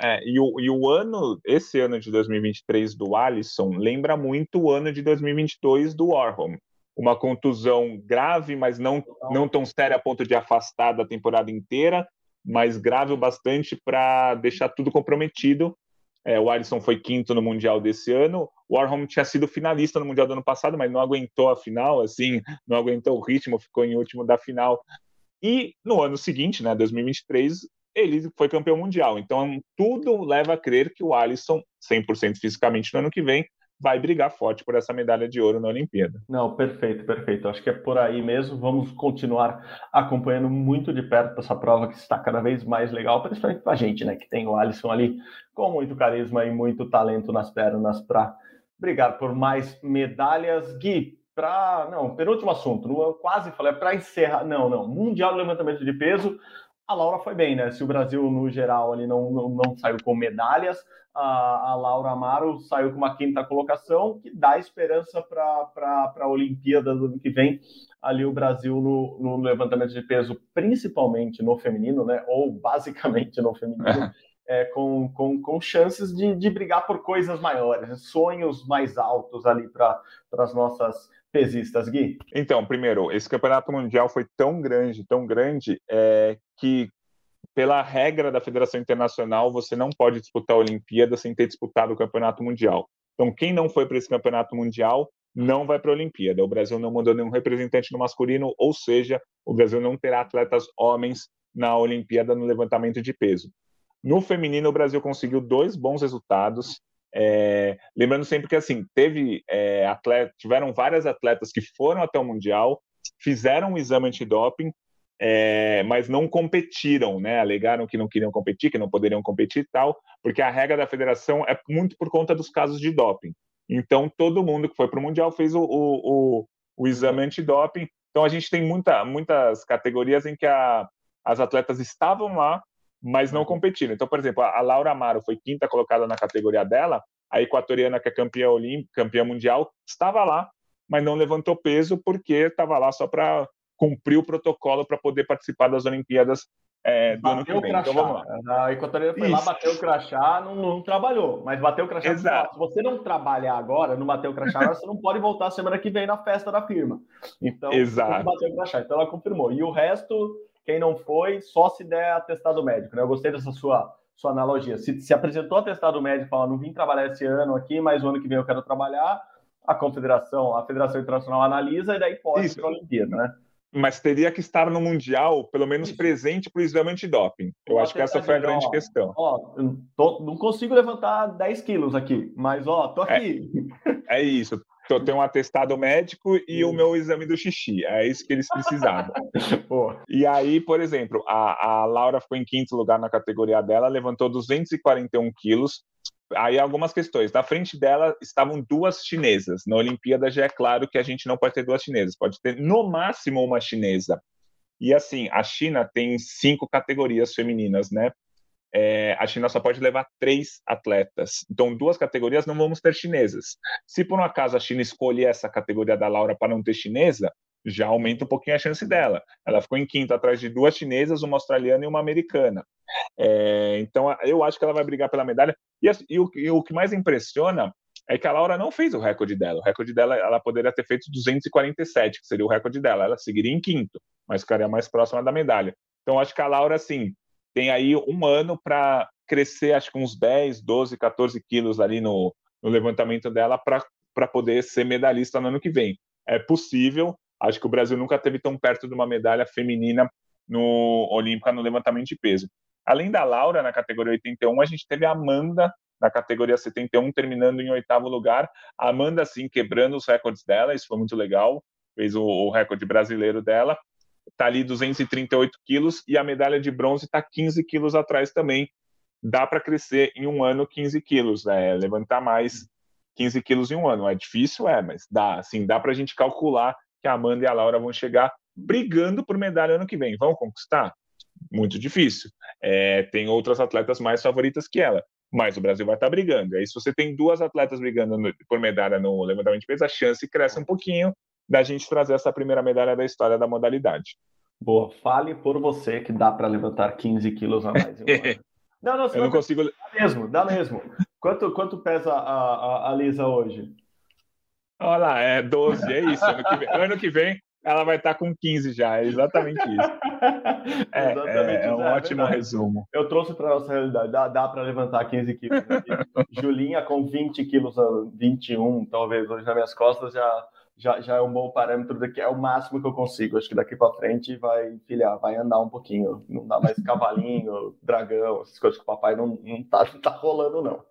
É, e o, e o ano, esse ano de 2023 do Alisson lembra muito o ano de 2022 do Warholm. Uma contusão grave, mas não, não tão séria a ponto de afastar da temporada inteira, mas grave o bastante para deixar tudo comprometido é, o Alisson foi quinto no Mundial desse ano. O Warholm tinha sido finalista no Mundial do ano passado, mas não aguentou a final, assim, não aguentou o ritmo, ficou em último da final. E no ano seguinte, né, 2023, ele foi campeão mundial. Então, tudo leva a crer que o Alisson, 100% fisicamente no ano que vem, vai brigar forte por essa medalha de ouro na Olimpíada. Não, perfeito, perfeito. Acho que é por aí mesmo. Vamos continuar acompanhando muito de perto essa prova que está cada vez mais legal, principalmente para a gente, né? Que tem o Alisson ali com muito carisma e muito talento nas pernas para brigar por mais medalhas. Gui, para. Não, penúltimo assunto. Eu quase falei, para encerrar. Não, não. Mundial do levantamento de peso a Laura foi bem, né? Se o Brasil, no geral, ali não, não, não saiu com medalhas, a, a, Laura Amaro saiu com uma quinta colocação, que dá esperança para a Olimpíada do ano que vem. Ali o Brasil no, no, levantamento de peso, principalmente no feminino, né? Ou basicamente no feminino. É, com, com, com chances de, de brigar por coisas maiores, sonhos mais altos ali para as nossas pesistas, Gui? Então, primeiro, esse campeonato mundial foi tão grande, tão grande, é, que pela regra da Federação Internacional, você não pode disputar a Olimpíada sem ter disputado o Campeonato Mundial. Então, quem não foi para esse Campeonato Mundial não vai para a Olimpíada. O Brasil não mandou nenhum representante no masculino, ou seja, o Brasil não terá atletas homens na Olimpíada no levantamento de peso. No feminino, o Brasil conseguiu dois bons resultados. É, lembrando sempre que assim teve é, atleta, tiveram várias atletas que foram até o mundial, fizeram um exame antidoping, é, mas não competiram, né? Alegaram que não queriam competir, que não poderiam competir e tal, porque a regra da federação é muito por conta dos casos de doping. Então todo mundo que foi para o mundial fez o, o, o, o exame antidoping. Então a gente tem muita, muitas categorias em que a, as atletas estavam lá, mas não competiram. Então, por exemplo, a Laura Amaro foi quinta colocada na categoria dela, a equatoriana, que é campeã olímpica, campeã mundial, estava lá, mas não levantou peso porque estava lá só para cumprir o protocolo para poder participar das Olimpíadas é, do ano que vem. Então, vamos lá. A equatoriana foi Isso. lá, bateu o crachá, não, não, trabalhou, mas bateu o crachá. Exato. Se você não trabalhar agora, não bater o crachá, você não pode voltar semana que vem na festa da firma. Então, Exato. bateu o crachá. Então, ela confirmou. E o resto quem não foi, só se der atestado médico. Né? Eu gostei dessa sua, sua analogia. Se, se apresentou atestado médico, fala, não vim trabalhar esse ano aqui, mas o ano que vem eu quero trabalhar, a confederação, a Federação Internacional analisa e daí pode ir para a Olimpíada, né? Mas teria que estar no Mundial, pelo menos Isso. presente para o exame antidoping. Eu o acho que essa foi a grande ó, questão. Ó, tô, não consigo levantar 10 quilos aqui, mas ó, tô é. aqui. É, é isso. Então, tem um atestado médico e o meu exame do xixi. É isso que eles precisavam. e aí, por exemplo, a, a Laura ficou em quinto lugar na categoria dela, levantou 241 quilos. Aí algumas questões. Na frente dela estavam duas chinesas. Na Olimpíada já é claro que a gente não pode ter duas chinesas, pode ter no máximo uma chinesa. E assim, a China tem cinco categorias femininas, né? é, a China só pode levar três atletas. Então, duas categorias não vamos ter chinesas. Se por um acaso a China escolher essa categoria da Laura para não ter chinesa, já aumenta um pouquinho a chance dela. Ela ficou em quinto atrás de duas chinesas, uma australiana e uma americana. É, então, eu acho que ela vai brigar pela medalha. E, e, o, e, o, que mais impressiona é que a Laura não fez o recorde dela. O recorde dela, ela poderia ter feito 247, que seria o recorde dela. Ela seguiria em quinto, mas ficaria mais próxima da medalha. Então, acho que a Laura, assim, tem aí um ano para crescer, acho que uns 10, 12, 14 quilos ali no, no levantamento dela para poder ser medalhista no ano que vem. É possível, acho que o Brasil nunca teve tão perto de uma medalha feminina no Olímpica no levantamento de peso. Além da Laura, na categoria 81, a gente teve a Amanda na categoria 71, terminando em oitavo lugar. A Amanda, assim, quebrando os recordes dela, isso foi muito legal. Fez o, o recorde brasileiro dela está ali 238 quilos e a medalha de bronze está 15 quilos atrás também. Dá para crescer em um ano 15 quilos, né? levantar mais 15 quilos em um ano. É difícil, é, mas dá. Assim, dá para a gente calcular que a Amanda e a Laura vão chegar brigando por medalha ano que vem. Vão conquistar? Muito difícil. É, tem outras atletas mais favoritas que ela, mas o Brasil vai estar tá brigando. Aí, se você tem duas atletas brigando no, por medalha no levantamento de peso, a chance cresce um pouquinho da gente trazer essa primeira medalha da história da modalidade. Boa, fale por você que dá para levantar 15 quilos a mais. não, não, eu não consigo. Dá mesmo, dá mesmo. Quanto, quanto pesa a, a, a Lisa hoje? Olha lá, é 12, é isso. Ano que vem, ano que vem ela vai estar com 15 já, é exatamente isso. É, exatamente é, é um é ótimo resumo. Eu trouxe para nossa realidade, dá, dá para levantar 15 quilos. Julinha com 20 quilos, 21 talvez, hoje nas minhas costas já já, já é um bom parâmetro de que é o máximo que eu consigo. Acho que daqui para frente vai, filha, vai andar um pouquinho. Não dá mais cavalinho, dragão, essas coisas que o papai não, não, tá, não tá rolando, não.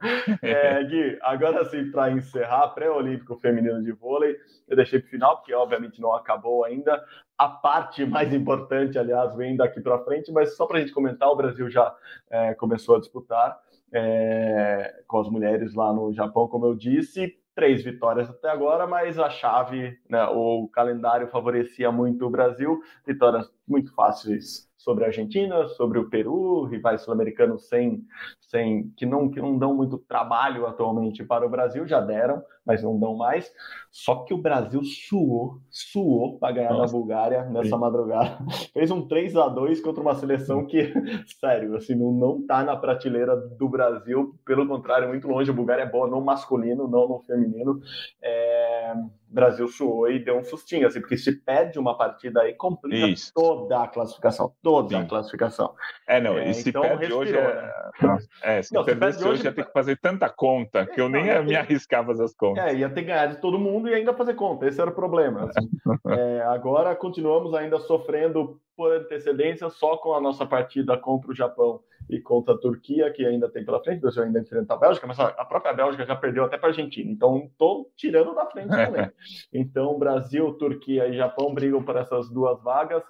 É, Gui, agora sim, para encerrar, pré-olímpico feminino de vôlei, eu deixei para final, porque obviamente não acabou ainda. A parte mais importante, aliás, vem daqui para frente, mas só para a gente comentar, o Brasil já é, começou a disputar é, com as mulheres lá no Japão, como eu disse três vitórias até agora, mas a chave, né, o calendário favorecia muito o Brasil, vitórias muito fáceis sobre a Argentina, sobre o Peru, rivais sul-americanos sem, sem que não que não dão muito trabalho atualmente para o Brasil, já deram, mas não dão mais. Só que o Brasil suou, suou para ganhar Nossa, na Bulgária nessa sim. madrugada. Fez um 3 a 2 contra uma seleção que, sério, assim, não, não tá na prateleira do Brasil, pelo contrário, muito longe. A Bulgária é boa no masculino, não no feminino. É... O Brasil suou e deu um sustinho, assim, porque se perde uma partida aí, complica Isso. toda a classificação, toda Sim. a classificação. É, não, e se então, perde respirou, hoje, é... Né? é se não, hoje, ia ter que fazer tanta conta, que eu nem não, ia me arriscar a fazer as contas. É, ia ter ganhar de todo mundo e ainda fazer conta, esse era o problema. Assim. é, agora continuamos ainda sofrendo por antecedência só com a nossa partida contra o Japão e contra a Turquia, que ainda tem pela frente, o Brasil ainda enfrenta a Bélgica, mas a própria Bélgica já perdeu até para a Argentina, então estou tirando da frente também. Então, Brasil, Turquia e Japão brigam por essas duas vagas.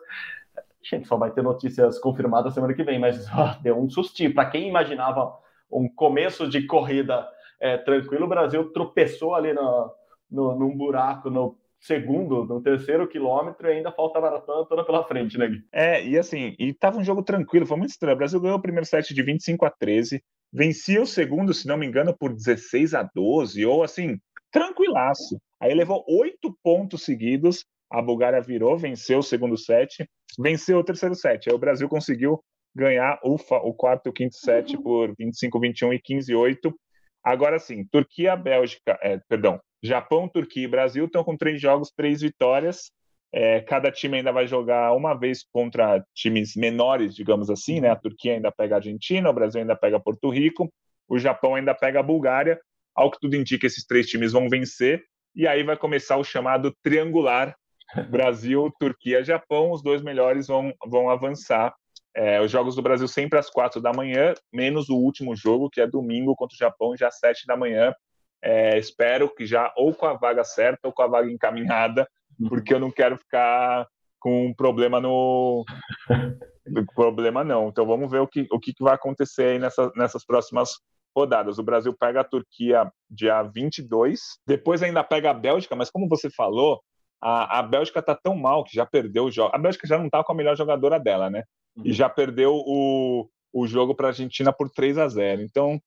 A gente só vai ter notícias confirmadas semana que vem, mas ó, deu um sustinho. Para quem imaginava um começo de corrida é, tranquilo, o Brasil tropeçou ali no, no, num buraco no segundo, no terceiro quilômetro e ainda falta a maratona toda pela frente, né, Gui? É, e assim, e tava um jogo tranquilo, foi muito estranho. O Brasil ganhou o primeiro set de 25 a 13, vencia o segundo, se não me engano, por 16 a 12, ou assim, tranquilaço. Aí levou oito pontos seguidos, a Bulgária virou, venceu o segundo set, venceu o terceiro set. Aí o Brasil conseguiu ganhar o, o quarto e o quinto set uhum. por 25, 21 e 15, 8. Agora sim, Turquia, Bélgica, é, perdão, Japão, Turquia e Brasil estão com três jogos, três vitórias. É, cada time ainda vai jogar uma vez contra times menores, digamos assim, né? A Turquia ainda pega a Argentina, o Brasil ainda pega Porto Rico, o Japão ainda pega a Bulgária. Ao que tudo indica, esses três times vão vencer e aí vai começar o chamado triangular Brasil, Turquia, Japão. Os dois melhores vão, vão avançar. É, os jogos do Brasil sempre às quatro da manhã, menos o último jogo, que é domingo contra o Japão, já às sete da manhã. É, espero que já ou com a vaga certa ou com a vaga encaminhada, porque eu não quero ficar com um problema no. problema não. Então vamos ver o que, o que vai acontecer aí nessa, nessas próximas rodadas. O Brasil pega a Turquia dia 22, depois ainda pega a Bélgica, mas como você falou, a, a Bélgica tá tão mal que já perdeu o jogo. A Bélgica já não tá com a melhor jogadora dela, né? E uhum. já perdeu o, o jogo para a Argentina por 3 a 0. Então,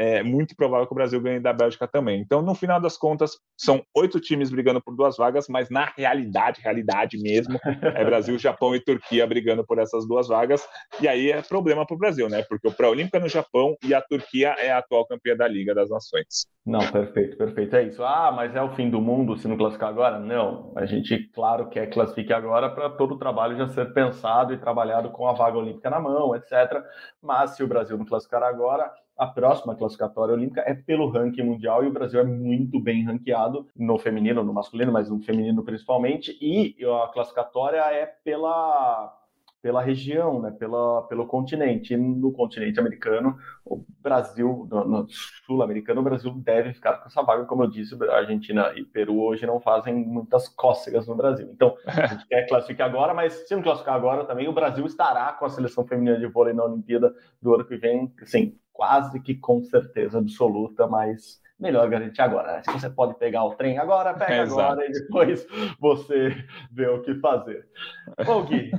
é muito provável que o Brasil ganhe da Bélgica também. Então, no final das contas, são oito times brigando por duas vagas, mas na realidade, realidade mesmo, é Brasil, Japão e Turquia brigando por essas duas vagas. E aí é problema para o Brasil, né? Porque o Pré-Olímpico é no Japão e a Turquia é a atual campeã da Liga das Nações. Não, perfeito, perfeito. É isso. Ah, mas é o fim do mundo se não classificar agora? Não. A gente, claro, quer classificar agora para todo o trabalho já ser pensado e trabalhado com a vaga olímpica na mão, etc. Mas se o Brasil não classificar agora, a próxima classificatória olímpica é pelo ranking mundial e o Brasil é muito bem ranqueado no feminino, no masculino, mas no feminino principalmente. E a classificatória é pela pela região, né, pela, pelo continente. E no continente americano, o Brasil, no, no sul-americano, o Brasil deve ficar com essa vaga, como eu disse, a Argentina e Peru hoje não fazem muitas cócegas no Brasil. Então, a gente quer classificar agora, mas se não classificar agora também, o Brasil estará com a seleção feminina de vôlei na Olimpíada do ano que vem, sim, quase que com certeza absoluta, mas melhor garantir agora. Né? Se você pode pegar o trem agora, pega é, agora e depois você vê o que fazer. Bom, Gui,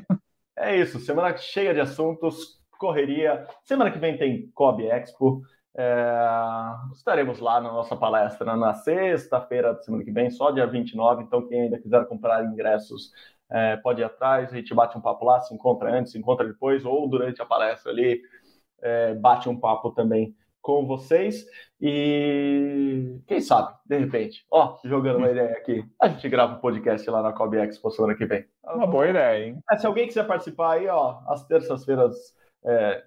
é isso. Semana cheia de assuntos, correria. Semana que vem tem Kobe Expo. É... estaremos lá na nossa palestra na sexta-feira da semana que vem, só dia 29. Então, quem ainda quiser comprar ingressos, é, pode ir atrás. A gente bate um papo lá, se encontra antes, se encontra depois, ou durante a palestra ali é, bate um papo também com vocês e quem sabe, de repente, ó, jogando uma ideia aqui, a gente grava um podcast lá na Cobb Expo semana que vem. Uma boa ideia, hein? É, se alguém quiser participar aí, ó, às terças-feiras é,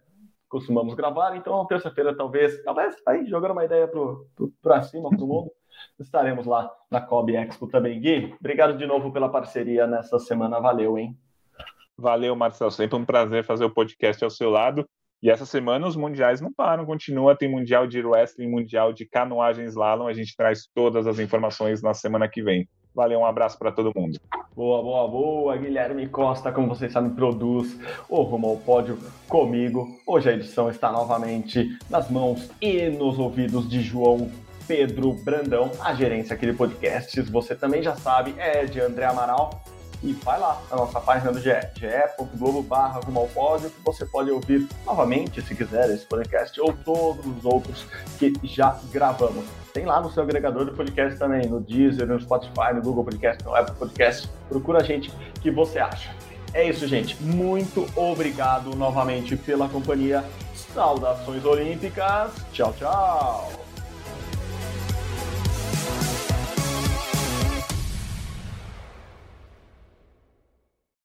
costumamos gravar, então terça-feira talvez, talvez aí jogando uma ideia pro, pro, pra cima, pro mundo, estaremos lá na Cobb Expo também. Gui, obrigado de novo pela parceria nessa semana, valeu, hein? Valeu, Marcelo, sempre um prazer fazer o podcast ao seu lado. E essa semana os mundiais não param, continua, tem mundial de wrestling, mundial de canoagem slalom, a gente traz todas as informações na semana que vem. Valeu, um abraço para todo mundo. Boa, boa, boa. Guilherme Costa, como vocês sabem, produz o Rumo ao Pódio comigo. Hoje a edição está novamente nas mãos e nos ouvidos de João Pedro Brandão, a gerência aqui de podcasts. Você também já sabe, é de André Amaral e vai lá na nossa página do GE, ge.globo barra rumo ao pódio, que você pode ouvir novamente, se quiser, esse podcast ou todos os outros que já gravamos. Tem lá no seu agregador de podcast também, no Deezer, no Spotify, no Google Podcast, no Apple Podcast. Procura a gente que você acha. É isso, gente. Muito obrigado novamente pela companhia. Saudações olímpicas. Tchau, tchau.